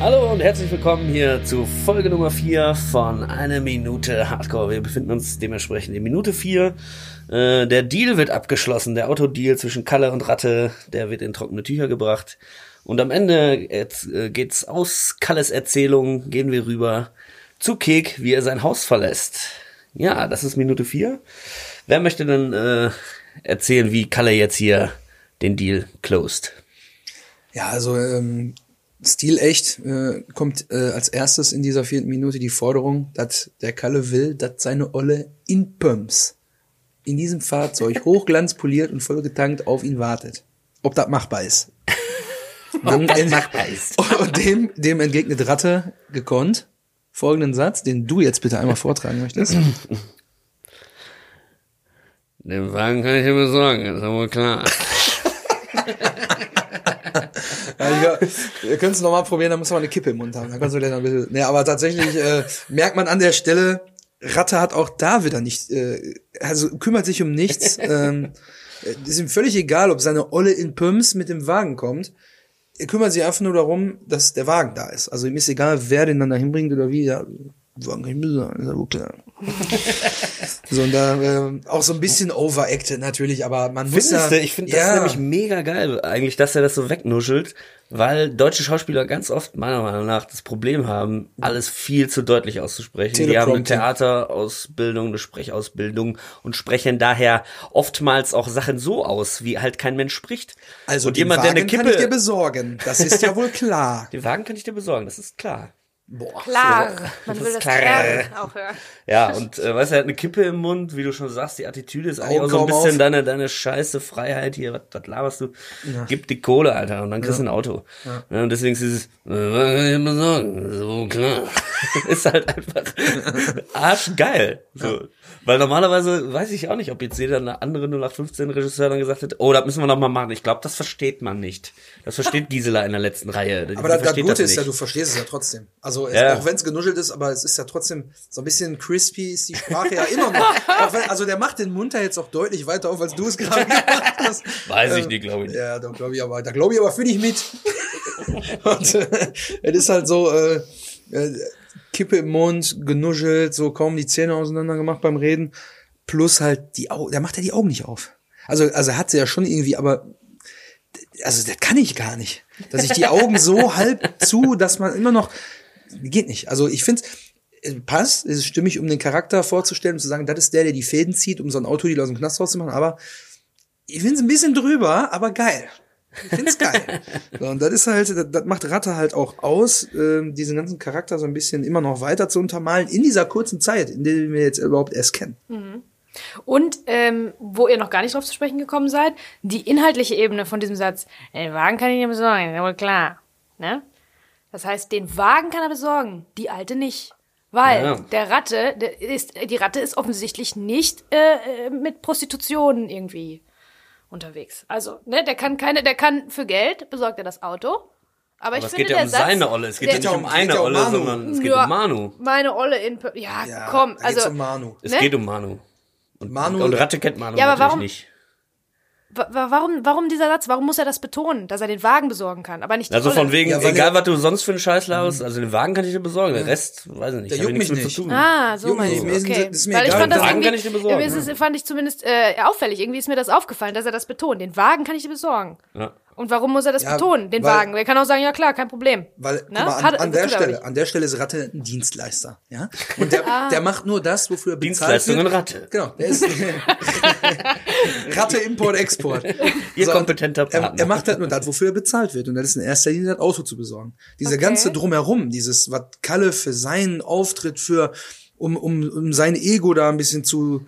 Hallo und herzlich willkommen hier zu Folge Nummer 4 von Eine Minute Hardcore. Wir befinden uns dementsprechend in Minute 4. Äh, der Deal wird abgeschlossen, der Autodeal zwischen Kalle und Ratte, der wird in trockene Tücher gebracht. Und am Ende äh, geht's aus Kalles Erzählung, gehen wir rüber zu Kek, wie er sein Haus verlässt. Ja, das ist Minute 4. Wer möchte denn äh, erzählen, wie Kalle jetzt hier den Deal closed? Ja, also ähm, Stil echt äh, kommt äh, als erstes in dieser vierten Minute die Forderung, dass der Kalle will, dass seine Olle in Pumps in diesem Fahrzeug hochglanzpoliert und voll getankt auf ihn wartet. Ob das machbar ist. Ob das machbar ist. Und dem, dem entgegnet Ratte gekonnt folgenden Satz, den du jetzt bitte einmal vortragen möchtest. Den Wagen kann ich dir besorgen, ist aber klar. Ja, ich, wir können es nochmal probieren, dann muss man eine Kippe im Mund haben. Dann kannst du dann ein bisschen. Nee, aber tatsächlich äh, merkt man an der Stelle, Ratte hat auch da wieder nicht, äh, also kümmert sich um nichts. ähm, ist ihm völlig egal, ob seine Olle in Pumps mit dem Wagen kommt. Er kümmert sich einfach nur darum, dass der Wagen da ist. Also ihm ist egal, wer den dann da hinbringt oder wie. Ja, Wagen kann ich mir sagen, ist ja wohl klar. so, und da äh, auch so ein bisschen overacted natürlich, aber man muss Findest ja... du? Ich finde das ja, nämlich mega geil, eigentlich, dass er das so wegnuschelt, weil deutsche Schauspieler ganz oft, meiner Meinung nach, das Problem haben, alles viel zu deutlich auszusprechen. Die haben eine. Theaterausbildung, eine Sprechausbildung und sprechen daher oftmals auch Sachen so aus, wie halt kein Mensch spricht. Also und den jemand, der Wagen eine Kippe... kann ich dir besorgen. Das ist ja wohl klar. den Wagen kann ich dir besorgen, das ist klar. Boah. Klar, man will das klar. Auch hören. Ja, und äh, weißt du, er hat eine Kippe im Mund, wie du schon sagst, die Attitüde ist eigentlich auch so ein bisschen auf. deine, deine scheiße Freiheit hier, was, was laberst du? Gib die Kohle, Alter, und dann kriegst du ein Auto. Ja. und deswegen ist es, äh, was kann ich mir besorgen? So, klar. ist halt einfach arschgeil. So. Weil normalerweise weiß ich auch nicht, ob jetzt jeder eine andere 0815 Regisseur dann gesagt hätte, oh, das müssen wir noch mal machen. Ich glaube, das versteht man nicht. Das versteht Gisela in der letzten Reihe. Aber das, das Gute ist ja, du verstehst es ja trotzdem. Also es, Ja. auch wenn es genuschelt ist, aber es ist ja trotzdem so ein bisschen crispy ist die Sprache ja immer noch. Auch wenn, also der macht den Mund ja jetzt auch deutlich weiter auf, als du es gerade gemacht hast. Weiß ich Ähm, nicht, glaube ich. Ja, da glaube ich aber, da glaube ich aber für dich mit. Und äh, es ist halt so, äh, äh, Kippe im Mund, genuschelt, so kaum die Zähne auseinander gemacht beim Reden. Plus halt die Augen, der macht ja die Augen nicht auf. Also, also er hat sie ja schon irgendwie, aber also das kann ich gar nicht. Dass ich die Augen so halb zu, dass man immer noch geht nicht. Also ich finde es passt, es ist stimmig, um den Charakter vorzustellen und zu sagen, das ist der, der die Fäden zieht, um so ein Autodeal aus dem Knast rauszumachen, aber ich finde es ein bisschen drüber, aber geil. Ich finde es geil. so, und das ist halt, das, das macht Ratte halt auch aus, ähm, diesen ganzen Charakter so ein bisschen immer noch weiter zu untermalen in dieser kurzen Zeit, in der wir jetzt überhaupt erst kennen. Und ähm, wo ihr noch gar nicht drauf zu sprechen gekommen seid, die inhaltliche Ebene von diesem Satz, den Wagen kann ich dir besorgen, ja wohl klar. Ne? Das heißt, den Wagen kann er besorgen, die alte nicht. Weil Ja. der Ratte, der ist, die Ratte ist offensichtlich nicht äh, äh, mit Prostitution irgendwie unterwegs. Also, ne, der kann keine, der kann für Geld besorgt er das Auto. Aber, ich Aber es finde geht ja um Satz, seine Olle. Es geht ja nicht um eine ja um Olle, Manu. sondern es geht Ja, um Manu. Meine Olle in, ja, Ja, komm, also um Manu. Es Ne? geht um Manu. Und, Manu- und Ratte kennt Manu Ja, aber natürlich warum- nicht. Wa- wa- Warum, warum dieser Satz? Warum muss er das betonen, dass er den Wagen besorgen kann, aber nicht die Also Olle? von wegen, Ja, egal was du sonst für einen Scheiß laberst, also den Wagen kann ich dir besorgen, der Rest, weiß ich nicht, Der hab ich juckt mich mit nicht. zu tun. Ah, so. Mir ist- okay. ist mir Weil ich egal. fand das Den Wagen irgendwie, kann ich dir besorgen. irgendwie ist es, fand ich zumindest äh, auffällig. Irgendwie ist mir das aufgefallen, dass er das betont. Den Wagen kann ich dir besorgen. Ja. Und warum muss er das Ja, betonen, den weil- Wagen? Er kann auch sagen, ja klar, kein Problem. Weil, Ne? mal, an, Hat- an der er Stelle, an der Stelle ist Ratte ein Dienstleister, ja? Und der, Ah. der macht nur das, wofür er bezahlt Dienstleistungen wird. Ratte. Genau, der ist Ratte Import Export. Ihr und kompetenter er, Partner. er macht halt nur das, wofür er bezahlt wird und das ist in erster Linie das Auto zu besorgen. Diese Okay. ganze drumherum, dieses was Kalle für seinen Auftritt für um um um sein Ego da ein bisschen zu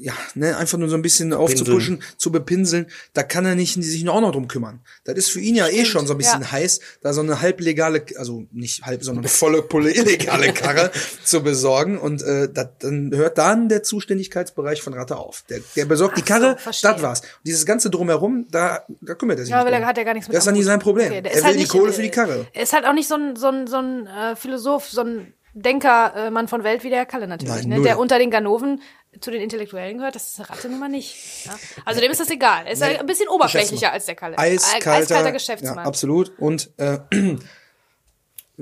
ja, ne, einfach nur so ein bisschen aufzupuschen, zu bepinseln, da kann er nicht sich auch noch drum kümmern. Das ist für ihn ja eh schon so ein bisschen ja. heiß, da so eine halblegale, also nicht halb, sondern volle Pulle illegale Karre zu besorgen und äh, dat, dann hört dann der Zuständigkeitsbereich von Ratte auf. Der, der besorgt die Ach so, Karre, verstehe. das war's. Und dieses ganze drumherum, da, da kümmert er sich Ja, nicht da hat er gar nichts mit. Das ist dann nicht sein Problem. Okay, er will halt die nicht, Kohle für die Karre. Er ist halt auch nicht so ein, so ein, so ein äh, Philosoph, so ein Denker, äh, Mann von Welt wie der Kalle natürlich, Nein, ne? der unter den Ganoven zu den Intellektuellen gehört. Das ist eine Ratte nun mal nicht. Ja? Also dem ist das egal. Er ist halt ein bisschen oberflächlicher als der Kalle. Eiskalter, Eiskalter Ja, Geschäftsmann. absolut. Und äh,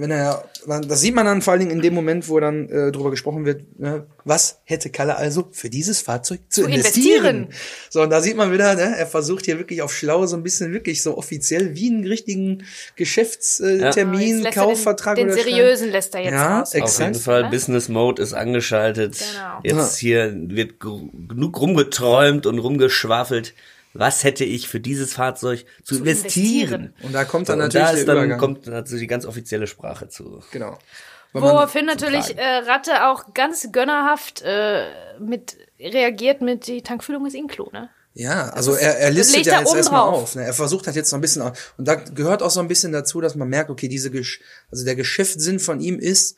wenn er, das sieht man dann vor allen Dingen in dem Moment, wo dann äh, drüber gesprochen wird, ne, was hätte Kalle also für dieses Fahrzeug zu, Zu investieren? investieren. So, und da sieht man wieder, ne, er versucht hier wirklich auf schlau so ein bisschen wirklich so offiziell wie einen richtigen Geschäftstermin, Ja. Er Kaufvertrag den, den oder seriösen lässt er jetzt Ja, raus. ex- Auf jeden Exakt. Fall, Ne? Business Mode ist angeschaltet. Genau. Jetzt hier wird genug rumgeträumt und rumgeschwafelt. Was hätte ich für dieses Fahrzeug zu, investieren? investieren. Und da kommt So, dann und natürlich da der ist dann Übergang. kommt dazu die ganz offizielle Sprache zu. genau. Weil Woraufhin natürlich äh, Ratte auch ganz gönnerhaft äh, mit reagiert mit die Tankfüllung ist Inklu, ne? Ja, also er, er listet ja jetzt erstmal drauf. auf. Ne? Er versucht halt jetzt noch ein bisschen, auf- und da gehört auch so ein bisschen dazu, dass man merkt, okay, diese, Gesch also der Geschäftssinn von ihm ist,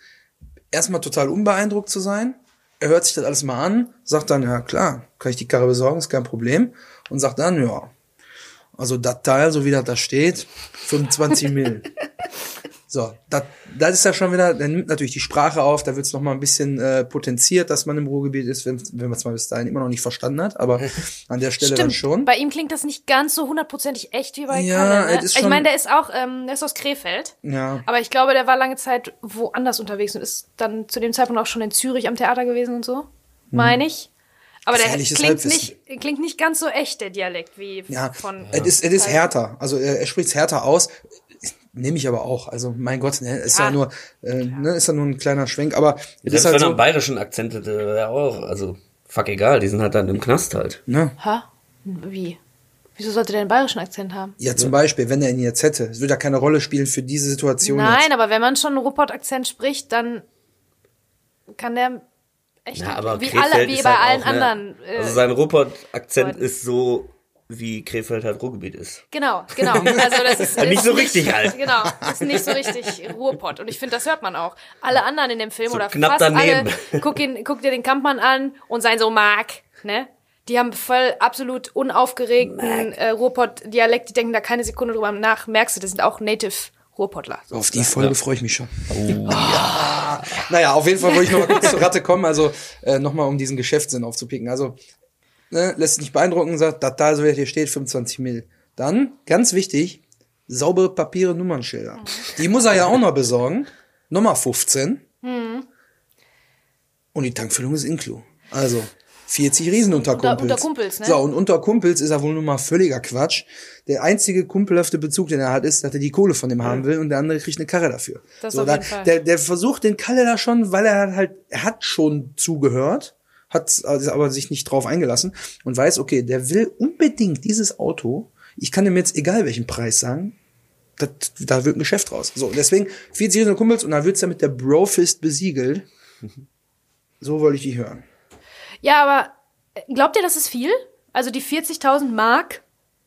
erstmal total unbeeindruckt zu sein. Er hört sich das alles mal an, sagt dann, ja klar, kann ich die Karre besorgen, ist kein Problem. Und sagt dann, ja, also das Teil, so wie das da steht, 25 Mil. So, das, das ist ja schon wieder, der nimmt natürlich die Sprache auf, da wird es nochmal ein bisschen äh, potenziert, dass man im Ruhrgebiet ist, wenn, wenn man es mal bis dahin immer noch nicht verstanden hat, aber an der Stelle dann schon. Bei ihm klingt das nicht ganz so hundertprozentig echt wie bei Ja, Kalle. Ne? ist ich schon- meine, der ist auch, ähm, der ist aus Krefeld. Ja. Aber ich glaube, der war lange Zeit woanders unterwegs und ist dann zu dem Zeitpunkt auch schon in Zürich am Theater gewesen und so. Meine ich. Aber der klingt Halbwissen. nicht, klingt nicht ganz so echt, der Dialekt, wie Ja, von. es ist, es ist härter. Also er, er spricht es härter aus. Nehme ich aber auch. Also mein Gott, ne, ist ja, Ja. nur, äh, ne, ist ja nur ein kleiner Schwenk. Aber es Selbst ist halt wenn er so. einen bayerischen Akzent hätte, auch, also fuck egal, die sind halt dann im Knast halt. Ne? Hä? Wie? Wieso sollte der einen bayerischen Akzent haben? Ja, zum Beispiel, wenn er ihn jetzt hätte, es würde ja keine Rolle spielen für diese Situation. Nein, Jetzt. aber wenn man schon einen Ruppert-Akzent spricht, dann kann der echt Ja, aber wie Krefeld alle, wie bei halt allen auch, ne, anderen. Äh, Also sein Ruppert-Akzent ist so, wie Krefeld halt Ruhrgebiet ist. Genau, genau. Also das ist, Nicht ist so richtig halt. Genau, ist nicht so richtig Ruhrpott. Und ich finde, das hört man auch. Alle anderen in dem Film So oder knapp fast daneben. alle, guck, ihn, guck dir den Kampfmann an und sein so Mark, ne? Die haben voll absolut unaufgeregten äh, Ruhrpott-Dialekt. Die denken da keine Sekunde drüber nach. Merkst du, das sind auch Native Ruhrpottler. So. Auf die Folge freue ich mich schon. Ja. Naja, auf jeden Fall wollte ich noch mal kurz zur Ratte kommen, also äh, nochmal um diesen Geschäftssinn aufzupicken. Also, ne, lässt sich nicht beeindrucken, sagt, das da, so wie das hier steht, 25 Mil. Dann, ganz wichtig, saubere Papiere, Nummernschilder. Die muss er ja auch noch besorgen. Nummer 15. Und die Tankfüllung ist Inklu. Also, 40 Riesenunterkumpels. Unter- unter Kumpels, ne? So, und unter Kumpels ist er wohl nun mal völliger Quatsch. Der einzige kumpelhafte Bezug, den er hat, ist, dass er die Kohle von dem haben will und der andere kriegt eine Karre dafür. Das so, auf da, jeden Fall. Der, der versucht den Kalle da schon, weil er halt, er hat schon zugehört, hat also aber sich nicht drauf eingelassen und weiß, okay, der will unbedingt dieses Auto. Ich kann ihm jetzt egal welchen Preis sagen. Das, da wird ein Geschäft raus. So, deswegen 40 Riesen Kumpels und dann wird's ja mit der Brofist besiegelt. So wollte ich die hören. Ja, aber äh, glaubt ihr, das ist viel? Also die 40.000 Mark,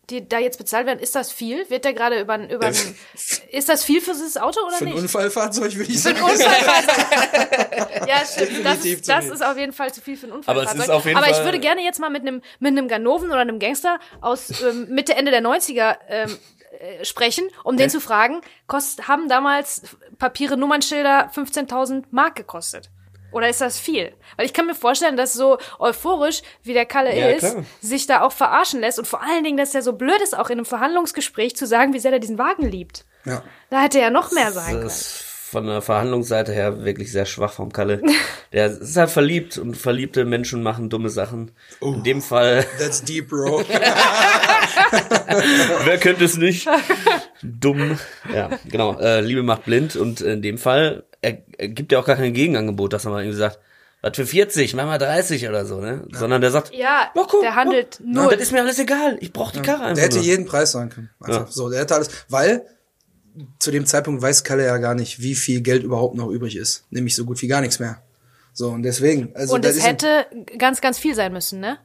die da jetzt bezahlt werden, ist das viel? Wird der gerade über, über ist das viel für dieses Auto oder Für ein nicht? Unfallfahrzeug würde ich Für sagen. ein Unfallfahrzeug. ja, stimmt. Das, Definitiv ist, das viel. ist auf jeden Fall zu viel für ein Aber es Unfallfahrzeug. ist auf jeden Aber ich Fall- würde gerne jetzt mal mit einem mit einem Ganoven oder einem Gangster aus ähm, Mitte Ende der 90er ähm, äh, sprechen, um den zu fragen, kost, haben damals Papiere, Nummernschilder 15.000 Mark gekostet? Oder ist das viel? Weil ich kann mir vorstellen, dass so euphorisch, wie der Kalle Ja, ist, klar. sich da auch verarschen lässt und vor allen Dingen, dass er so blöd ist, auch in einem Verhandlungsgespräch zu sagen, wie sehr er diesen Wagen liebt. Ja. Da hätte er noch mehr sein können. Das ist von der Verhandlungsseite her wirklich sehr schwach vom Kalle. Der ist halt verliebt und verliebte Menschen machen dumme Sachen. Oh. In dem Fall, That's deep, bro. wer könnte es nicht? Dumm. Ja, genau. Äh, Liebe macht blind und in dem Fall, er, er gibt ja auch gar kein Gegenangebot, dass er mal irgendwie sagt, was für 40, mach mal 30 oder so, ne? Sondern der sagt, Ja, "Ja, guck, der handelt guck, null. Das ist mir alles egal. Ich brauche die Karre einfach. Der hätte nur. jeden Preis sagen können. Einfach Ja. so, der hätte alles, weil zu dem Zeitpunkt weiß Kalle ja gar nicht, wie viel Geld überhaupt noch übrig ist. Nämlich so gut wie gar nichts mehr. So, und deswegen, also und das es hätte ganz, ganz viel sein müssen, ne?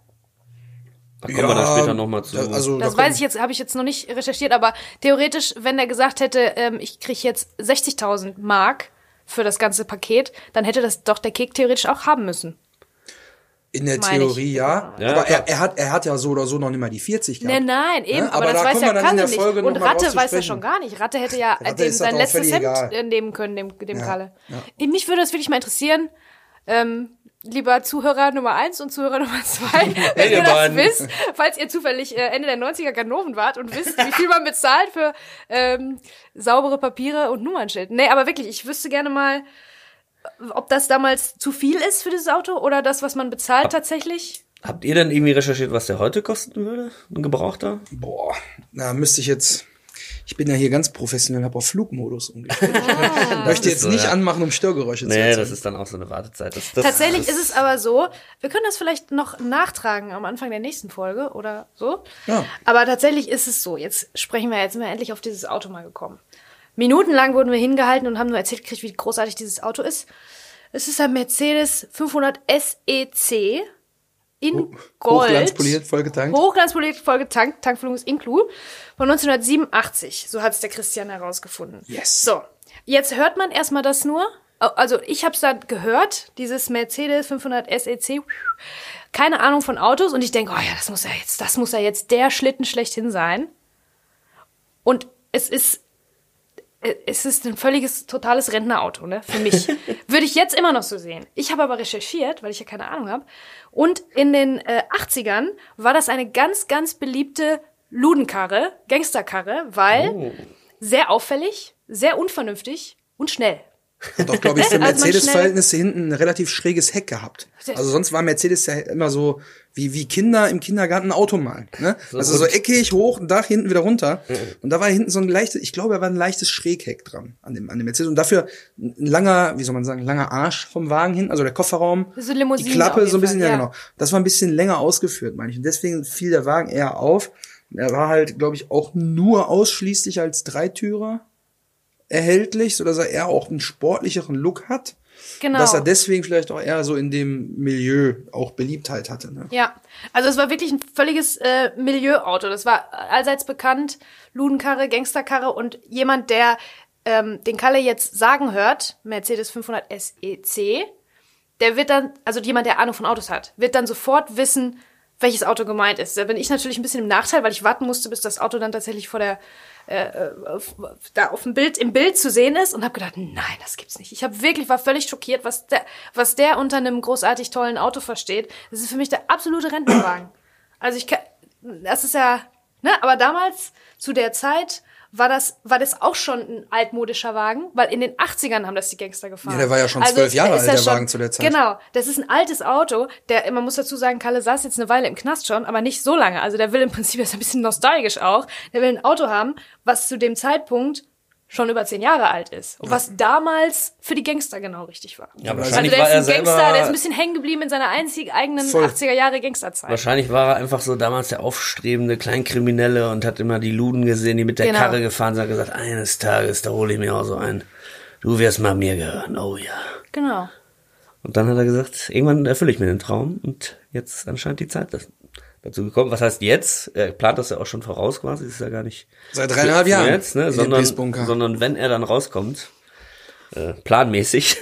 Da kommen wir dann später nochmal zu. da- also, Das da weiß ich jetzt, habe ich jetzt noch nicht recherchiert, aber theoretisch, wenn er gesagt hätte, ähm, ich kriege jetzt 60.000 Mark für das ganze Paket, dann hätte das doch der Kick theoretisch auch haben müssen. in der meine ich. Theorie ja, Ja, aber er, er, hat, er hat ja so oder so noch nicht mal die 40 gehabt. Nein, nein, eben, Ja, aber, aber das da weiß ja der nicht. Und Ratte weiß sprechen. schon gar nicht. Ratte hätte ja Ratte dem ist das sein letztes Hemd egal. äh, nehmen können, dem, dem Ja, Kalle. ja. Mich würde das wirklich mal interessieren, ähm, lieber Zuhörer Nummer eins und Zuhörer Nummer zwei, wenn ihr das wisst, falls ihr zufällig äh, Ende der 90er Ganoven wart und wisst, wie viel man bezahlt für ähm, saubere Papiere und Nummernschild. Nee, aber wirklich, ich wüsste gerne mal, ob das damals zu viel ist für dieses Auto oder das, was man bezahlt tatsächlich. Habt ihr denn irgendwie recherchiert, was der heute kosten würde? Ein Gebrauchter? Boah, da müsste ich jetzt. Ich bin ja hier ganz professionell, habe auf Flugmodus umgestellt. Ah. Ich möchte jetzt so, nicht ja. anmachen, um Störgeräusche zu Nee, erzeugen. das ist dann auch so eine Wartezeit. Das, das, Tatsächlich das, ist es aber so, wir können das vielleicht noch nachtragen am Anfang der nächsten Folge oder so. Ja. Aber tatsächlich ist es so, jetzt sprechen wir, jetzt sind wir endlich auf dieses Auto mal gekommen. Minutenlang wurden wir hingehalten und haben nur erzählt gekriegt, wie großartig dieses Auto ist. Es ist ein Mercedes 500 SEC in Gold. Hochglanzpoliert, vollgetankt. Hochglanzpoliert, voll getankt, Tankfüllung ist inklu. Von 1987. So hat es der Christian herausgefunden. Yes. So, jetzt hört man erstmal das nur. Also ich habe es dann gehört, dieses Mercedes 500 SEC. Keine Ahnung von Autos und ich denke, oh ja, das muss ja jetzt, das muss ja jetzt der Schlitten schlechthin sein. Und es ist es ist ein völliges, totales Rentnerauto, ne? Für mich. Würde ich jetzt immer noch so sehen. Ich habe aber recherchiert, weil ich ja keine Ahnung habe. Und in den äh, 80ern war das eine ganz, ganz beliebte Ludenkarre, Gangsterkarre, weil Oh. sehr auffällig, sehr unvernünftig und schnell. Hat auch, glaube ich, für Also Mercedes-Verhältnisse hinten ein relativ schräges Heck gehabt. Also sonst war Mercedes ja immer so wie, wie Kinder im Kindergarten ein Auto malen. Ne? also so eckig, hoch, ein Dach, hinten wieder runter. Und da war hinten so ein leichtes, ich glaube, da war ein leichtes Schrägheck dran an dem, an dem Mercedes. Und dafür ein langer, wie soll man sagen, langer Arsch vom Wagen hin, also der Kofferraum, So Limousine die Klappe so ein bisschen, Fall, ja ja. genau. Das war ein bisschen länger ausgeführt, meine ich. Und deswegen fiel der Wagen eher auf. Er war halt, glaube ich, auch nur ausschließlich als Dreitürer erhältlich, so dass er eher auch einen sportlicheren Look hat. Genau. Dass er deswegen vielleicht auch eher so in dem Milieu auch Beliebtheit hatte. Ne? Ja, also es war wirklich ein völliges äh, Milieuauto. Das war allseits bekannt, Ludenkarre, Gangsterkarre und jemand, der ähm, den Kalle jetzt sagen hört, Mercedes 500 SEC, der wird dann, also jemand, der Ahnung von Autos hat, wird dann sofort wissen, welches Auto gemeint ist. Da bin ich natürlich ein bisschen im Nachteil, weil ich warten musste, bis das Auto dann tatsächlich vor der äh, auf, da auf dem Bild im Bild zu sehen ist und habe gedacht, nein, das gibt's nicht. Ich habe wirklich war völlig schockiert, was der was der unter einem großartig tollen Auto versteht. Das ist für mich der absolute Rentnerwagen. Also ich kann, das ist ja, ne, aber damals zu der Zeit war das war das auch schon ein altmodischer Wagen, weil in den 80ern haben das die Gangster gefahren. Ja, der war ja schon Also zwölf Jahre ist alt, der Wagen zu der Zeit. Genau, das ist ein altes Auto. Der, man muss dazu sagen, Kalle saß jetzt eine Weile im Knast schon, aber nicht so lange. Also der will im Prinzip, ist ein bisschen nostalgisch auch. Der will ein Auto haben, was zu dem Zeitpunkt schon über zehn Jahre alt ist. Und was damals für die Gangster genau richtig war. Ja, also wahrscheinlich der war ist er ein Gangster, der ist ein bisschen hängen geblieben in seiner einzig eigenen Voll. 80er Jahre Gangsterzeit. wahrscheinlich war er einfach so damals der aufstrebende Kleinkriminelle und hat immer die Luden gesehen, die mit der Genau. Karre gefahren sind, hat gesagt, eines Tages, da hole ich mir auch so einen. Du wirst mal mir gehören, oh ja. Genau. Und dann hat er gesagt, irgendwann erfülle ich mir den Traum und jetzt ist anscheinend die Zeit das- dazu gekommen. Was heißt jetzt? Er plant das ja auch schon voraus quasi, ist ja gar nicht Seit dreieinhalb Jahren jetzt, ne? sondern, sondern wenn er dann rauskommt, äh, planmäßig,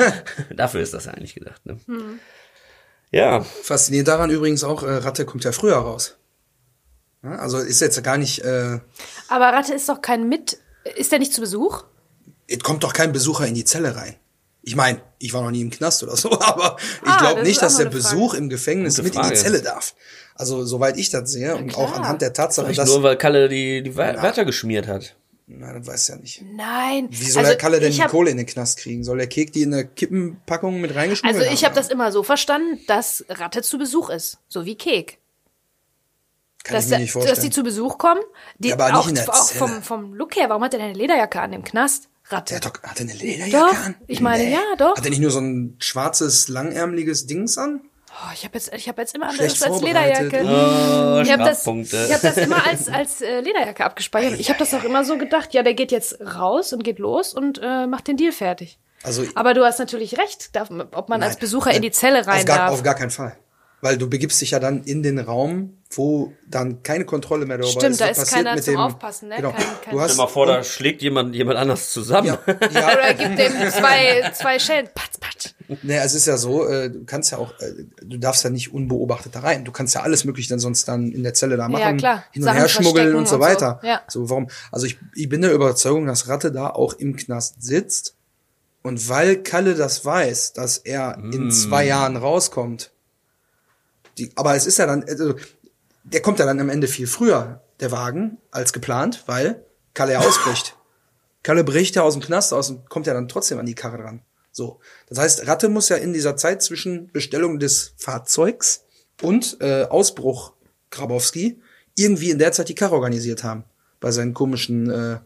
dafür ist das ja eigentlich gedacht. Ne? Ja, Faszinierend daran übrigens auch, äh, Ratte kommt ja früher raus. Ja, also ist jetzt gar nicht, äh, Aber Ratte ist doch kein Mit... Ist der nicht zu Besuch? es kommt doch kein Besucher in die Zelle rein. Ich meine, ich war noch nie im Knast oder so, aber ich Ah, glaube das nicht, dass der Besuch im Gefängnis mit in die. Zelle darf. Also soweit ich das sehe und auch anhand der Tatsache, vielleicht dass nur, weil Kalle die, die Wärter geschmiert hat. na, das weiß ich ja nicht. Nein. Wie soll also, der Kalle denn die Kohle in den Knast kriegen? Soll der Kek die in eine Kippenpackung mit reingeschmuggelt Also ich habe das immer so verstanden, dass Ratte zu Besuch ist, so wie Kek. Kann Dass, ich mir nicht dass vorstellen. die zu Besuch kommen. Die, Ja, aber nicht auch, in der auch Zelle. vom, vom Look her, warum hat er denn eine Lederjacke an im Knast? Ratte. der hat, doch, hat er eine Lederjacke Doch, an? ich meine, ja, doch. Hat er nicht nur so ein schwarzes, langärmeliges Dings an? Oh, ich habe jetzt, ich hab jetzt immer Schlecht das als. Lederjacke. Oh, ich habe das, ich hab das immer als, als äh, Lederjacke abgespeichert. Ich habe das auch immer so gedacht, ja, der geht jetzt raus und geht los und äh, macht den Deal fertig. Also Aber du hast natürlich recht, darf, ob man als Nein. Besucher in die Zelle rein auf gar, darf. Auf gar keinen Fall. Weil du begibst dich ja dann in den Raum, wo dann keine Kontrolle mehr darüber Stimmt, ist. da Was ist keiner mit zum dem, Aufpassen, ne? Genau. Kein- kein- du Stell hast, dir mal vor, da schlägt jemand jemand anders zusammen. ja, ja, Oder gibt dem zwei, zwei Schellen. Patsch, patsch. Nee, es ist ja so, äh, du kannst ja auch, äh, du darfst ja nicht unbeobachtet da rein. Du kannst ja alles mögliche dann sonst dann in der Zelle da machen, klar. hin und Sachen her schmuggeln und so verstecken und weiter. so. Ja. So, warum? Also ich, ich bin der Überzeugung, dass Ratte da auch im Knast sitzt Und weil Kalle das weiß, dass er in zwei Jahren rauskommt, die, aber es ist ja dann, also, der kommt ja dann am Ende viel früher, der Wagen, als geplant, weil Kalle ja ausbricht. Kalle bricht ja aus dem Knast aus und kommt ja dann trotzdem an die Karre dran. So. Das heißt, Ratte muss ja in dieser Zeit zwischen Bestellung des Fahrzeugs und äh, Ausbruch Grabowski irgendwie in der Zeit die Karre organisiert haben. Bei seinen komischen äh,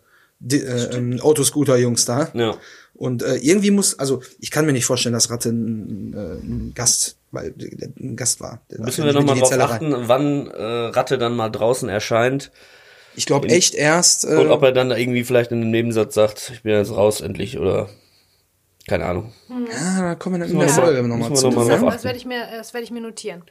äh, ähm, Autoscooter-Jungs da. Ja. Und äh, irgendwie muss, also ich kann mir nicht vorstellen, dass Ratte ein, äh, ein Gast, weil der ein Gast war. Der Müssen wir nochmal drauf Zelle rein. achten, wann äh, Ratte dann mal draußen erscheint Ich glaube echt erst. Äh, und ob er dann da irgendwie vielleicht in einem Nebensatz sagt, ich bin jetzt raus endlich oder keine Ahnung. ja, da kommen wir dann in der. Folge nochmal zu. noch mal Das werde ich mir, das werde ich mir notieren.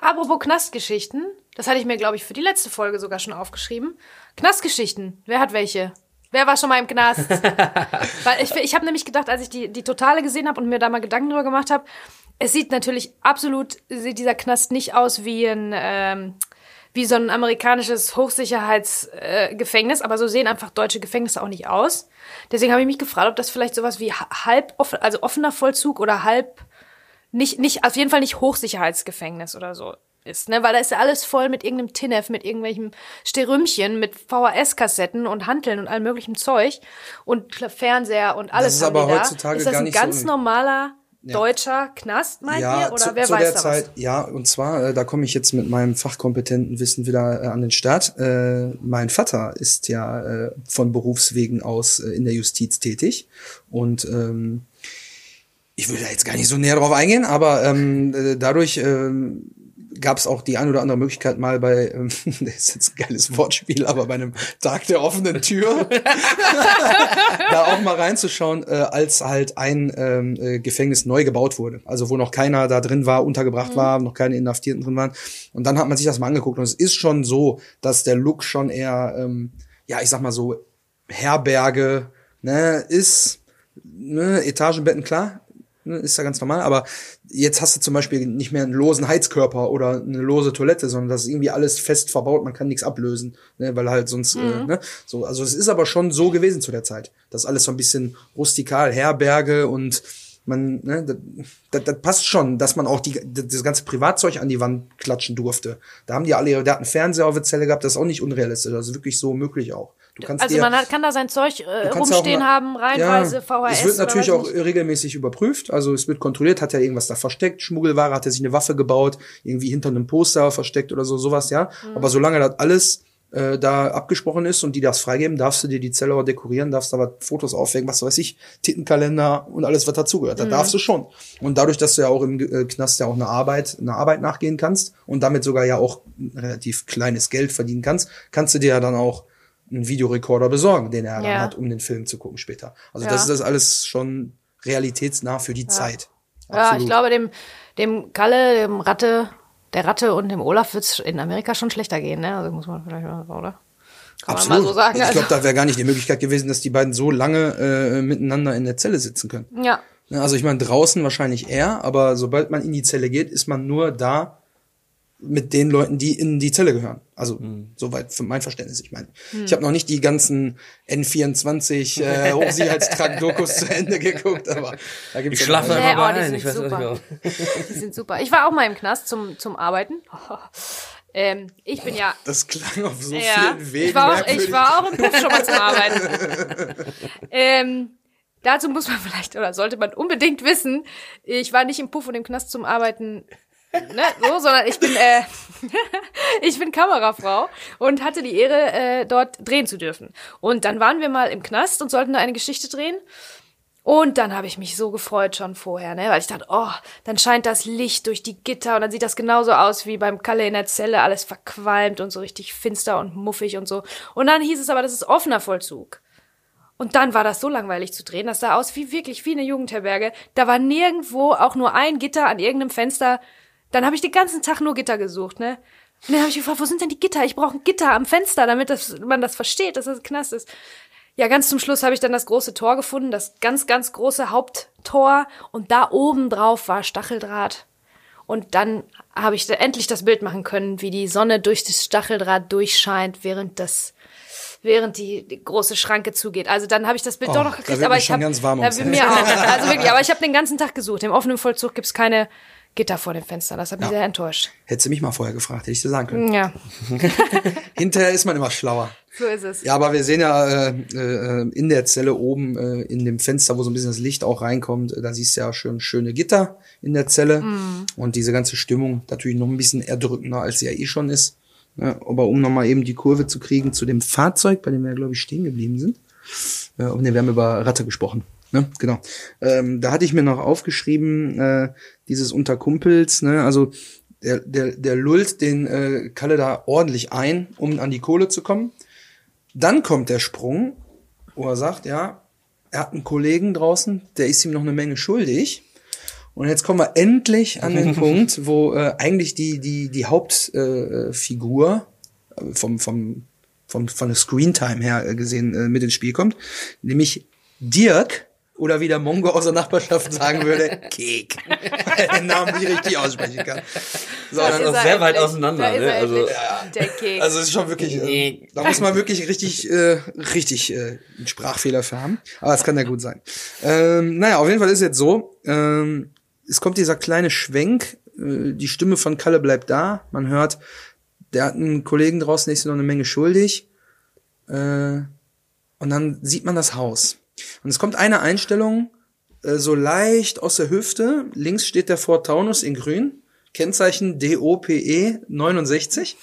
Apropos Knastgeschichten, das hatte ich mir, glaube ich, für die letzte Folge sogar schon aufgeschrieben. Knastgeschichten, wer hat welche? Wer war schon mal im Knast? Weil ich, ich habe nämlich gedacht, als ich die, die Totale gesehen habe und mir da mal Gedanken drüber gemacht habe, es sieht natürlich absolut, sieht dieser Knast nicht aus wie ein, ähm, wie so ein amerikanisches Hochsicherheitsgefängnis, äh, aber so sehen einfach deutsche Gefängnisse auch nicht aus. Deswegen habe ich mich gefragt, ob das vielleicht sowas wie ha- halb offen, also offener Vollzug oder halb nicht, nicht, auf jeden Fall nicht Hochsicherheitsgefängnis oder so ist, ne? Weil da ist ja alles voll mit irgendeinem Tinnef, mit irgendwelchen Sterümchen, mit VHS-Kassetten und Hanteln und allem möglichen Zeug und Fernseher und alles. ist haben aber die da. heutzutage Ist das gar ein nicht so ganz im- normaler deutscher Knast, meint ja, ihr? Oder zu, wer zu weiß der da Zeit, ja, und zwar, äh, da komme ich jetzt mit meinem fachkompetenten Wissen wieder äh, an den Start. Äh, mein Vater ist ja äh, von Berufswegen aus äh, in der Justiz tätig und ähm, ich will da jetzt gar nicht so näher drauf eingehen, aber ähm, äh, dadurch ähm, gab es auch die ein oder andere Möglichkeit mal bei, ähm, das ist jetzt ein geiles Wortspiel, aber bei einem Tag der offenen Tür da auch mal reinzuschauen, äh, als halt ein ähm, äh, Gefängnis neu gebaut wurde. Also wo noch keiner da drin war, untergebracht war, noch keine Inhaftierten drin waren. Und dann hat man sich das mal angeguckt und es ist schon so, dass der Look schon eher, ähm, ja, ich sag mal so, Herberge, ne, ist, ne, Etagenbetten, klar, ist ja ganz normal, aber jetzt hast du zum Beispiel nicht mehr einen losen Heizkörper oder eine lose Toilette, sondern das ist irgendwie alles fest verbaut, man kann nichts ablösen, ne, weil halt sonst, äh, ne, so, also es ist aber schon so gewesen zu der Zeit. Das ist alles so ein bisschen rustikal, Herberge und man, ne, das, das, passt schon, dass man auch die, das ganze Privatzeug an die Wand klatschen durfte. Da haben die alle, der hat einen Fernseher auf der Zelle gehabt, das ist auch nicht unrealistisch, das ist wirklich so möglich auch. Also dir, man hat, kann da sein Zeug äh, ja rumstehen mal- haben, reihenweise, VHS. Es wird natürlich auch nicht. regelmäßig überprüft. Also es wird kontrolliert, hat er irgendwas da versteckt, Schmuggelware, hat er sich eine Waffe gebaut, irgendwie hinter einem Poster versteckt oder so, sowas, ja. Mhm. Aber solange das alles äh, da abgesprochen ist und die das freigeben, darfst du dir die Zelle auch dekorieren, darfst da was Fotos aufhängen, was weiß ich, Tittenkalender und alles, was dazugehört. Da Mhm. darfst du schon. Und dadurch, dass du ja auch im äh, Knast ja auch eine Arbeit, eine Arbeit nachgehen kannst und damit sogar ja auch ein relativ kleines Geld verdienen kannst, kannst du dir ja dann auch einen Videorekorder besorgen, den er dann Ja. hat, um den Film zu gucken später. Also Ja. das ist das alles schon realitätsnah für die Zeit. Ja, ich glaube, dem, dem Kalle, dem Ratte, der Ratte und dem Olaf wird's in Amerika schon schlechter gehen, ne? Also muss man vielleicht mal, oder? Kann Absolut. man mal so sagen. ich Also, glaube, da wäre gar nicht die Möglichkeit gewesen, dass die beiden so lange äh, miteinander in der Zelle sitzen können. ja. Ne, Also ich meine, draußen wahrscheinlich eher, aber sobald man in die Zelle geht, ist man nur da mit den Leuten, die in die Zelle gehören. Also soweit für mein Verständnis. Ich meine, ich habe noch nicht die ganzen N24 äh, Hochsicherheitstrakt-Dokus zu Ende geguckt, aber da gibt's Ich schlafe einfach mal oh, die ein. sind Ich weiß auch nicht super. warum. Die sind super. Ich war auch mal im Knast zum, zum Arbeiten. ähm, ich bin ja. Das klang auf so Ja, vielen Wegen ich war, auch, ich war auch im Puff schon mal zum Arbeiten. ähm, dazu muss man vielleicht oder sollte man unbedingt wissen, ich war nicht im Puff und im Knast zum Arbeiten, ne, so, sondern ich bin, äh, ich bin Kamerafrau und hatte die Ehre, äh, dort drehen zu dürfen. Und dann waren wir mal im Knast und sollten da eine Geschichte drehen. Und dann habe ich mich so gefreut schon vorher, ne? Weil ich dachte, oh, dann scheint das Licht durch die Gitter und dann sieht das genauso aus wie beim Kalle in der Zelle, alles verqualmt und so richtig finster und muffig und so. Und dann hieß es aber, das ist offener Vollzug. Und dann war das so langweilig zu drehen, das sah aus wie wirklich wie eine Jugendherberge. Da war nirgendwo auch nur ein Gitter an irgendeinem Fenster. Dann habe ich den ganzen Tag nur Gitter gesucht, ne? Und dann habe ich gefragt, wo sind denn die Gitter? Ich brauche ein Gitter am Fenster, damit das, man das versteht, dass das ein Knast ist. Ja, ganz zum Schluss habe ich dann das große Tor gefunden, das ganz, ganz große Haupttor. Und da oben drauf war Stacheldraht. Und dann habe ich da endlich das Bild machen können, wie die Sonne durch das Stacheldraht durchscheint, während das während die, die große Schranke zugeht. Also dann habe ich das Bild Oh, doch noch gekriegt, aber ich habe mir auch. Also wirklich, aber ich habe den ganzen Tag gesucht. Im offenen Vollzug gibt's keine Gitter vor dem Fenster. Das hat mich sehr enttäuscht. Hättest du mich mal vorher gefragt, hätte ich dir sagen können. Ja, Hinterher ist man immer schlauer. so ist es. Ja, aber wir sehen ja äh, äh, in der Zelle oben äh, in dem Fenster, wo so ein bisschen das Licht auch reinkommt, äh, da siehst du ja schön schöne Gitter in der Zelle und diese ganze Stimmung natürlich noch ein bisschen erdrückender, als sie ja eh schon ist. Ja, aber um nochmal eben die Kurve zu kriegen zu dem Fahrzeug, bei dem wir, glaube ich, stehen geblieben sind. Äh, und wir haben über Ratte gesprochen. Ne? Genau. Ähm, da hatte ich mir noch aufgeschrieben, äh, dieses unter Kumpels, ne, also der, der, der lullt den äh, Kalle da ordentlich ein, um an die Kohle zu kommen. Dann kommt der Sprung, wo er sagt, ja, er hat einen Kollegen draußen, der ist ihm noch eine Menge schuldig. Und jetzt kommen wir endlich an den Punkt, wo äh, eigentlich die, die, die Hauptfigur äh, äh, vom, vom, vom, von der Screentime her gesehen äh, mit ins Spiel kommt, nämlich Dirk oder wie der Mongo aus der Nachbarschaft sagen würde, Kek. Weil er den Namen nicht richtig aussprechen kann. So, Da dann ist auch sehr weit auseinander, ne? Also- der Keks. also es ist schon wirklich, äh, da muss man wirklich richtig, äh, richtig äh, einen Sprachfehler für haben. Aber es kann ja gut sein. Ähm, naja, auf jeden Fall ist es jetzt so, ähm, es kommt dieser kleine Schwenk, äh, die Stimme von Kalle bleibt da, man hört, der hat einen Kollegen draußen, der ist noch eine Menge schuldig. Äh, und dann sieht man das Haus. Und es kommt eine Einstellung, äh, so leicht aus der Hüfte. Links steht der Ford Taunus in grün. Kennzeichen DOPE 69.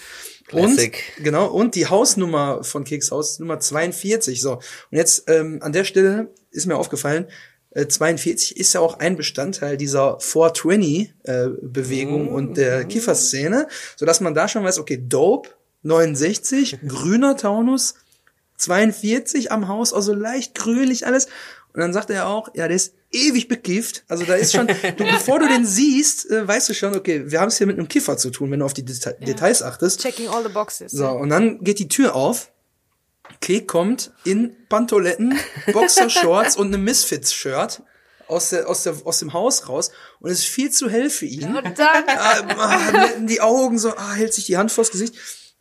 Classic. Und, genau, und die Hausnummer von Keks Haus, Nummer 42. So. Und jetzt, ähm, an der Stelle ist mir aufgefallen, äh, 42 ist ja auch ein Bestandteil dieser 420-Bewegung und der Kifferszene, sodass man da schon weiß, okay, Dope, 69, grüner Taunus, 42 am Haus, also leicht grünlich alles. Und dann sagt er auch, ja, der ist ewig bekifft. Also da ist schon, du, bevor du den siehst, äh, weißt du schon, okay, wir haben es hier mit einem Kiffer zu tun, wenn du auf die Deta Details achtest. Checking all the boxes. So, und dann geht die Tür auf. Kek kommt in Pantoletten, Boxershorts und einem Misfits-Shirt aus, der, aus, der, aus dem Haus raus und es ist viel zu hell für ihn. Und dann, Ah, die Augen so, ah, hält sich die Hand vors Gesicht.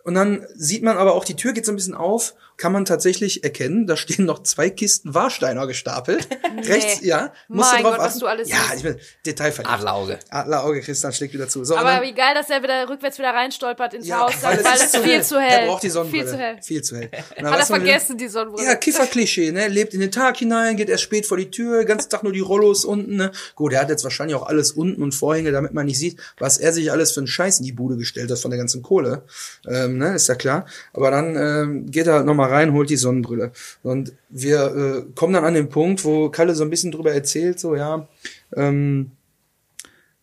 Und dann sieht man aber auch, die Tür geht so ein bisschen auf, kann man tatsächlich erkennen, da stehen noch zwei Kisten Warsteiner gestapelt. Rechts, ja, musst Mein du drauf Gott, was achten. du alles Ja, ich bin detailverliebt. Adlerauge. Adlerauge, Christian schlägt wieder zu. So, aber dann- wie geil, dass er wieder rückwärts wieder reinstolpert ins ja, Haus, weil, es weil ist es viel zu Er hell. braucht die Sonnenbrille. Viel zu hell. Viel zu hell. Und dann Hat er vergessen, die Sonnenbrille. Ja, Kifferklischee, ne? Lebt in den Tag hinein, geht erst spät vor die Tür, ganzen Tag nur die Rollos unten, ne? Gut, er hat jetzt wahrscheinlich auch alles unten und Vorhänge, damit man nicht sieht, was er sich alles für einen Scheiß in die Bude gestellt hat von der ganzen Kohle. Ähm, ne? Ist ja klar. Aber dann ähm, geht er nochmal rein, holt die Sonnenbrille. Und wir äh, kommen dann an den Punkt, wo Kalle so ein bisschen drüber erzählt, so, ja, ähm,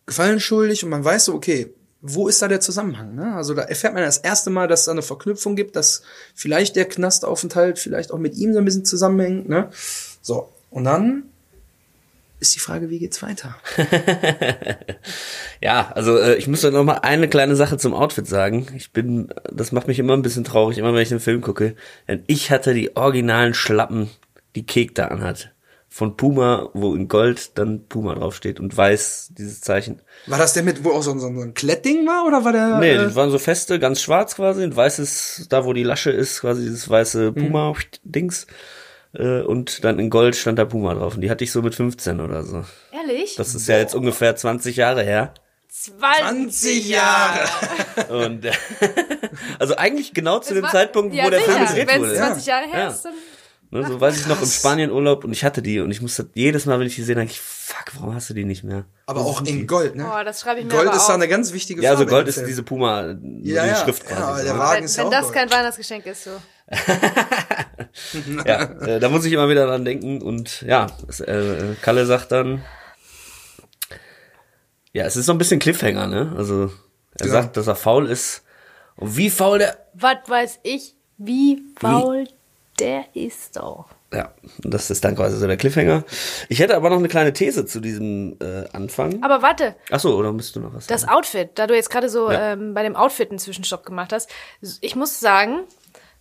Gefallen schuldig und man weiß so, okay, wo ist da der Zusammenhang? Ne? Also da erfährt man das erste Mal, dass es da eine Verknüpfung gibt, dass vielleicht der Knastaufenthalt vielleicht auch mit ihm so ein bisschen zusammenhängt. Ne? So, und dann ist die Frage, wie geht's weiter? Ja, also äh, ich muss da noch mal eine kleine Sache zum Outfit sagen. Ich bin, das macht mich immer ein bisschen traurig, immer wenn ich den Film gucke. Denn ich hatte die originalen Schlappen, die Kek da anhat. Von Puma, wo in Gold dann Puma draufsteht und weiß dieses Zeichen. War das der mit, wo auch so, ein- so ein Klettding war oder war der? Nee, äh, die waren so feste, ganz schwarz quasi, ein weißes, da wo die Lasche ist, quasi dieses weiße Puma-Dings. Äh, Und dann in Gold stand da Puma drauf. Und die hatte ich so mit 15 oder so. Ehrlich? Das ist ja jetzt ungefähr 20 Jahre her. 20 Jahre. Und äh, also eigentlich genau zu Das dem war- Zeitpunkt, ja, wo der sicher. Film gedreht Wenn wurde. es 20 Jahre her Ja. ist, dann Ne, so weiß ich noch im Spanienurlaub und ich hatte die und ich musste jedes Mal, wenn ich die sehe, denke ich, fuck, warum hast du die nicht mehr? Aber auch in die? Gold, ne? Oh, das schreibe ich mir Gold aber ist da eine ganz wichtige Ja, also Gold ist diese Puma, Ja, die ja. Schrift Ja, quasi. der so. Wagen Wenn, ist ja wenn das Gold. kein Weihnachtsgeschenk ist, so. ja, äh, da muss ich immer wieder dran denken und ja, es, äh, Kalle sagt dann, ja, es ist so ein bisschen Cliffhanger, ne? Also er Ja. sagt, dass er faul ist und wie faul der, Was weiß ich, wie faul der ist auch. ja, das ist dann quasi so der Cliffhanger. Ich hätte aber noch eine kleine These zu diesem äh, Anfang. Aber warte, Ach so, oder müsst du noch was das sagen? Outfit, da du jetzt gerade so Ja. ähm, bei dem Outfit einen Zwischenstopp gemacht hast, ich muss sagen,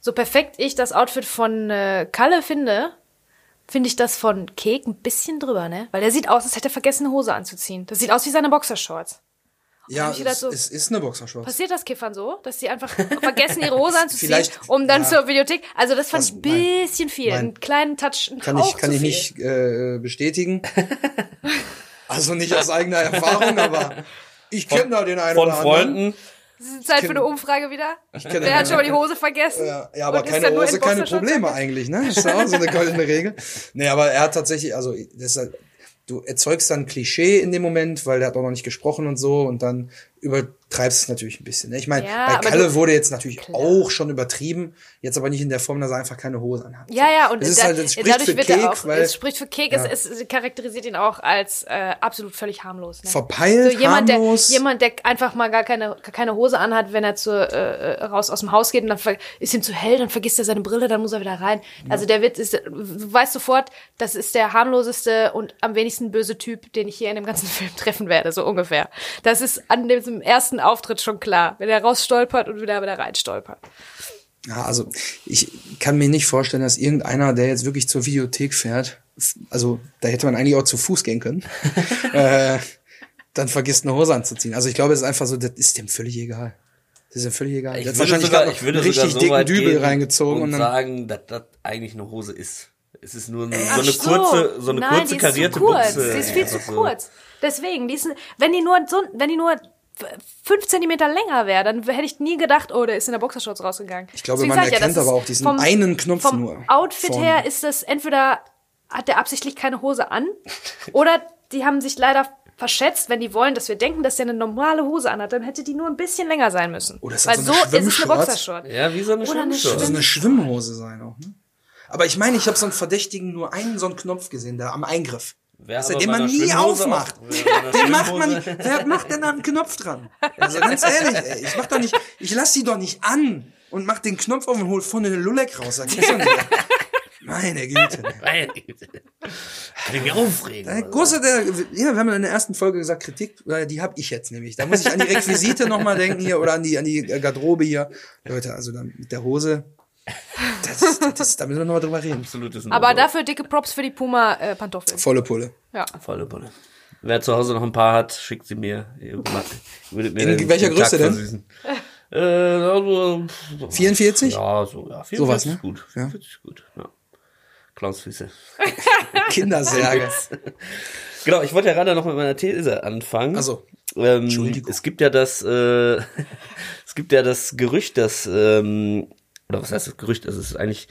so perfekt ich das Outfit von äh, Kalle finde, finde ich das von Kek ein bisschen drüber, ne? Weil der sieht aus, als hätte er vergessen, eine Hose anzuziehen. Das sieht aus wie seine Boxershorts. Und Ja, gedacht es, so, es ist eine Boxershorts. Passiert das Kiffern so, dass sie einfach vergessen, ihre Hose anzuziehen, Vielleicht, um dann ja. zur Videothek? Also das fand ich ein bisschen viel, nein. einen kleinen Touch, einen Kann Hauch ich, kann zu ich viel. nicht äh, bestätigen. also nicht aus eigener Erfahrung, aber ich kenne da den einen Von oder anderen. Freunden. Es ist Zeit für eine Umfrage wieder. kenn Wer hat schon mal die Hose vergessen? Ja, ja, aber keine Hose, in keine Probleme eigentlich, ne? Das ist auch so eine goldene Regel. Nee, aber er hat tatsächlich, also das ist halt, du erzeugst dann ein Klischee in dem Moment, weil der hat auch noch nicht gesprochen und so und dann übertreibst es natürlich ein bisschen. Ne? Ich meine, Ja, bei Kalle du- wurde jetzt natürlich auch schon übertrieben, jetzt aber nicht in der Form, dass er einfach keine Hose anhat. Ja, ja, und das da, halt, das spricht dadurch für wird Kek, er auch, weil es spricht für Kek, Ja. es, es charakterisiert ihn auch als äh, absolut völlig harmlos. Ne? verpeilt, so jemand, harmlos. der jemand, der einfach mal gar keine, gar keine Hose anhat, wenn er zu, äh, raus aus dem Haus geht und dann ist ihm zu hell, dann vergisst er seine Brille, dann muss er wieder rein. Also der wird, ist, du weißt sofort, das ist der harmloseste und am wenigsten böse Typ, den ich hier in dem ganzen Film treffen werde, so ungefähr. Das ist an diesem ersten Auftritt schon klar, wenn er rausstolpert und wieder wieder reinstolpert. Ja, also ich kann mir nicht vorstellen, dass irgendeiner, der jetzt wirklich zur Videothek fährt, also da hätte man eigentlich auch zu Fuß gehen können, äh, dann vergisst eine Hose anzuziehen. Also ich glaube, es ist einfach so, das ist dem völlig egal. Das ist ihm völlig egal. Ich Der hat würde wahrscheinlich sogar, ich würde einen sogar richtig so dicken Dübel reingezogen und, und dann sagen, dass das eigentlich eine Hose ist. Es ist nur eine, so Ach eine kurze, so eine Nein, kurze die ist karierte zu kurz. Buchse. Die ist viel zu Einfach so. kurz. Deswegen, die ist, wenn die nur so, wenn die nur fünf Zentimeter länger wäre, dann hätte ich nie gedacht, oh, der ist in der Boxershorts rausgegangen. Ich glaube, Deswegen man erkennt das aber auch diesen einen Knopf vom nur Outfit vorne. her ist das entweder hat der absichtlich keine Hose an oder die haben sich leider verschätzt, wenn die wollen, dass wir denken, dass der eine normale Hose anhat, dann hätte die nur ein bisschen länger sein müssen. Oder ist Weil das so so eine ist es eine? Boxershort. Ja, wie so eine Oder ist eine Schwimmhose sein auch, ne? Aber ich meine, ich habe so einen Verdächtigen nur einen so einen Knopf gesehen, der am Eingriff. Wer aber den man nie aufmacht. auch- Den macht man. Wer macht denn da einen Knopf dran? Also ganz ehrlich, ey, ich mach doch nicht, ich lass die doch nicht an und mach den Knopf auf und hol vorne eine Lulek raus. Das doch nicht. Meine Güte. ne. Meine Güte. Kann ich mich aufregen. Der große, der, ja, wir haben in der ersten Folge gesagt, Kritik, äh, die habe ich jetzt nämlich. Da muss ich an die Requisite nochmal denken hier oder an die, an die Garderobe hier. Leute, also dann mit der Hose, das, das, das, da müssen wir nochmal drüber reden. Absolutes Aber No-Go. dafür dicke Props für die Puma-Pantoffeln. Volle Pulle. ja. Volle Pulle. Wer zu Hause noch ein paar hat, schickt sie mir. Ihr ma- würdet mir In den- welcher Größe denn? versüßen. Äh, also, 44? Ja, so, ja. 44 Sowas, ne? ist gut. 44 ist gut, ja. Clownsfüße. Kindersärge. Genau, ich wollte ja gerade noch mit meiner These anfangen. Also, ähm, Entschuldigung. es gibt ja das, äh, es gibt ja das Gerücht, dass, ähm, oder was heißt das Gerücht? Also es ist eigentlich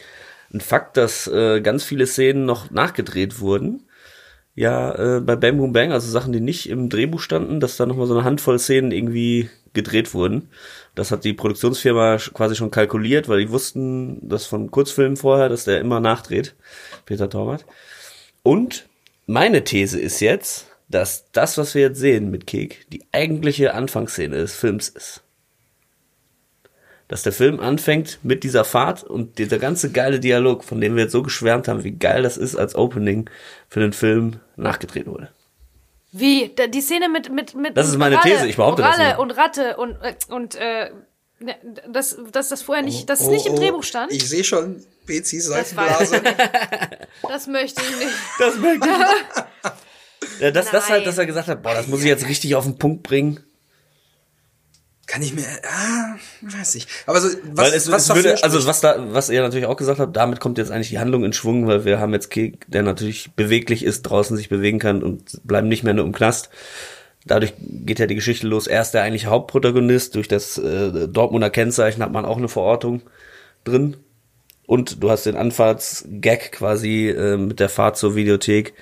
ein Fakt, dass äh, ganz viele Szenen noch nachgedreht wurden. Ja, äh, bei Bam Boom Bang, also Sachen, die nicht im Drehbuch standen, dass da nochmal so eine Handvoll Szenen irgendwie gedreht wurden. Das hat die Produktionsfirma quasi schon kalkuliert, weil die wussten das von Kurzfilmen vorher, dass der immer nachdreht, Peter Torwart. Und meine These ist jetzt, dass das, was wir jetzt sehen mit Kek, die eigentliche Anfangsszene des Films ist. Dass der Film anfängt mit dieser Fahrt und dieser ganze geile Dialog, von dem wir jetzt so geschwärmt haben, wie geil das ist als Opening für den Film, nachgedreht wurde. Wie? Die Szene mit, mit, mit Das ist meine Ralle, These, ich behaupte das Ralle nur. und Ratte und, äh, und äh, ne, dass, dass das vorher nicht, dass es Oh, nicht im oh, Drehbuch stand, Ich sehe schon Bezis Das Seifenblase. das möchte ich nicht. Das merkt Ja, das, das halt, Nein. dass er gesagt hat, boah, das muss ich jetzt richtig auf den Punkt bringen. Kann ich mir, ah, weiß ich. Aber so, was, weil es, was es würde, also was da, was ihr natürlich auch gesagt habt, damit kommt jetzt eigentlich die Handlung in Schwung, weil wir haben jetzt Kek, der natürlich beweglich ist, draußen sich bewegen kann und bleiben nicht mehr nur im Knast. Dadurch geht ja die Geschichte los. Er ist der eigentliche Hauptprotagonist. Durch das äh, Dortmunder Kennzeichen hat man auch eine Verortung drin. Und du hast den Anfahrtsgag quasi äh, mit der Fahrt zur Videothek,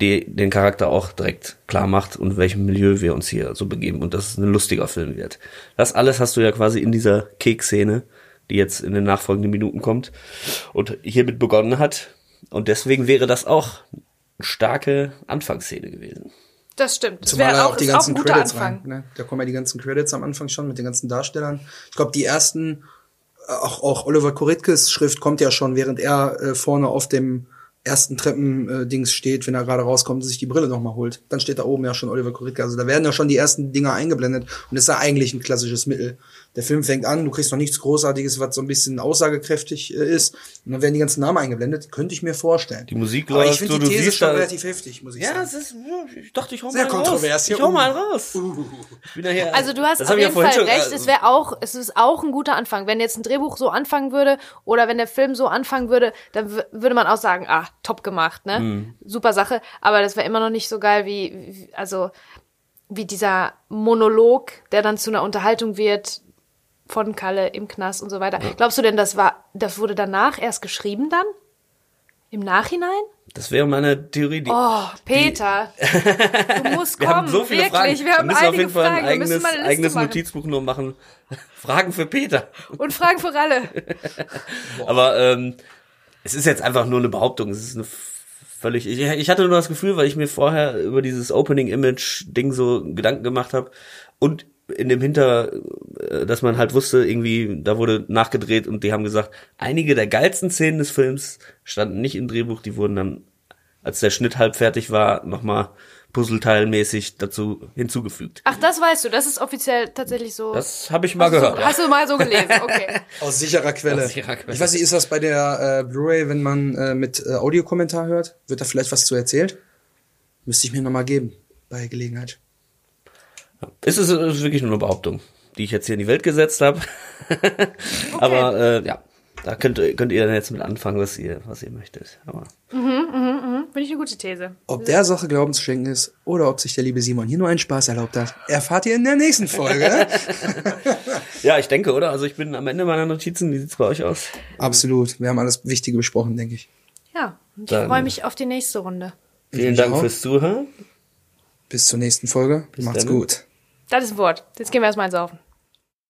die den Charakter auch direkt klar macht und welchem Milieu wir uns hier so begeben und dass es ein lustiger Film wird. Das alles hast du ja quasi in dieser Kek-Szene, die jetzt in den nachfolgenden Minuten kommt und hiermit begonnen hat. Und deswegen wäre das auch eine starke Anfangsszene gewesen. Das stimmt. Das Zumal wäre da auch, auch die ist auch ganzen ein guter Credits Anfang. rein. Ne? Da kommen ja die ganzen Credits am Anfang schon mit den ganzen Darstellern. Ich glaube, die ersten, auch, auch Oliver Koritkes Schrift kommt ja schon, während er äh, vorne auf dem ersten Treppen-Dings steht, wenn er gerade rauskommt und sich die Brille nochmal holt. Dann steht da oben ja schon Oliver Koritke. Also da werden ja schon die ersten Dinger eingeblendet und ist ja eigentlich ein klassisches Mittel Der Film fängt an, du kriegst noch nichts Großartiges, was so ein bisschen aussagekräftig äh, ist. Und dann werden die ganzen Namen eingeblendet. Könnte ich mir vorstellen. Die Musik Aber ich läuft, finde so, die du These siehst schon relativ heftig, muss ich Ja, sagen. es ist, ich dachte, ich hau Sehr mal kontrovers raus. hier. Ich hau Uh. mal raus. Ich bin Also du hast das auf ja jeden vorhin Fall schon- recht. äh, Es wäre auch, es ist auch ein guter Anfang. Wenn jetzt ein Drehbuch so anfangen würde oder wenn der Film so anfangen würde, dann würde man auch sagen, ah, top gemacht, ne? Mhm. Super Sache. Aber das wäre immer noch nicht so geil wie, wie, also wie dieser Monolog, der dann zu einer Unterhaltung wird von Kalle im Knast und so weiter. Glaubst du denn, das war, das wurde danach erst geschrieben dann? Im Nachhinein? Das wäre meine Theorie. Die, Oh, Peter, du musst wir kommen, haben so viele wirklich. Fragen. Wir haben müssen auf jeden Fall Fragen. ein Wir müssen eigenes, eigenes. Notizbuch nur machen. Fragen für Peter. Und Fragen für alle. Aber ähm, es ist jetzt einfach nur eine Behauptung. Es ist eine völlig. Ich, ich hatte nur das Gefühl, weil ich mir vorher über dieses Opening-Image-Ding so Gedanken gemacht habe und in dem Hinter, äh, dass man halt wusste, irgendwie, da wurde nachgedreht und die haben gesagt, einige der geilsten Szenen des Films standen nicht im Drehbuch, die wurden dann, als der Schnitt halb fertig war, nochmal puzzleteilmäßig dazu hinzugefügt. Ach, das weißt du. Das ist offiziell tatsächlich so. Das habe ich mal hast, du gehört. so hast du mal so gelesen. Okay. Aus sicherer Quelle. Aus sicherer Quelle. Ich weiß nicht, ist das bei der äh, Blu-ray, wenn man äh, mit äh, Audiokommentar hört? Wird da vielleicht was zu erzählt? Müsste ich mir nochmal geben, bei Gelegenheit. Es ist, es ist wirklich nur eine Behauptung, die ich jetzt hier in die Welt gesetzt habe. Aber äh, ja, da könnt, könnt ihr dann jetzt mit anfangen, was ihr, was ihr möchtet. Aber Finde ich eine gute These. Ob der Sache Glauben zu schenken ist oder ob sich der liebe Simon hier nur einen Spaß erlaubt hat, erfahrt ihr in der nächsten Folge. ja, ich denke, oder? Also ich bin am Ende meiner Notizen. Wie sieht's bei euch aus? Absolut. Wir haben alles Wichtige besprochen, denke ich. Ja, und ich freue mich auf die nächste Runde. Vielen Dank fürs Zuhören. Bis zur nächsten Folge. Macht's dann. gut. Das ist ein Wort. Jetzt gehen wir erstmal ins Saufen.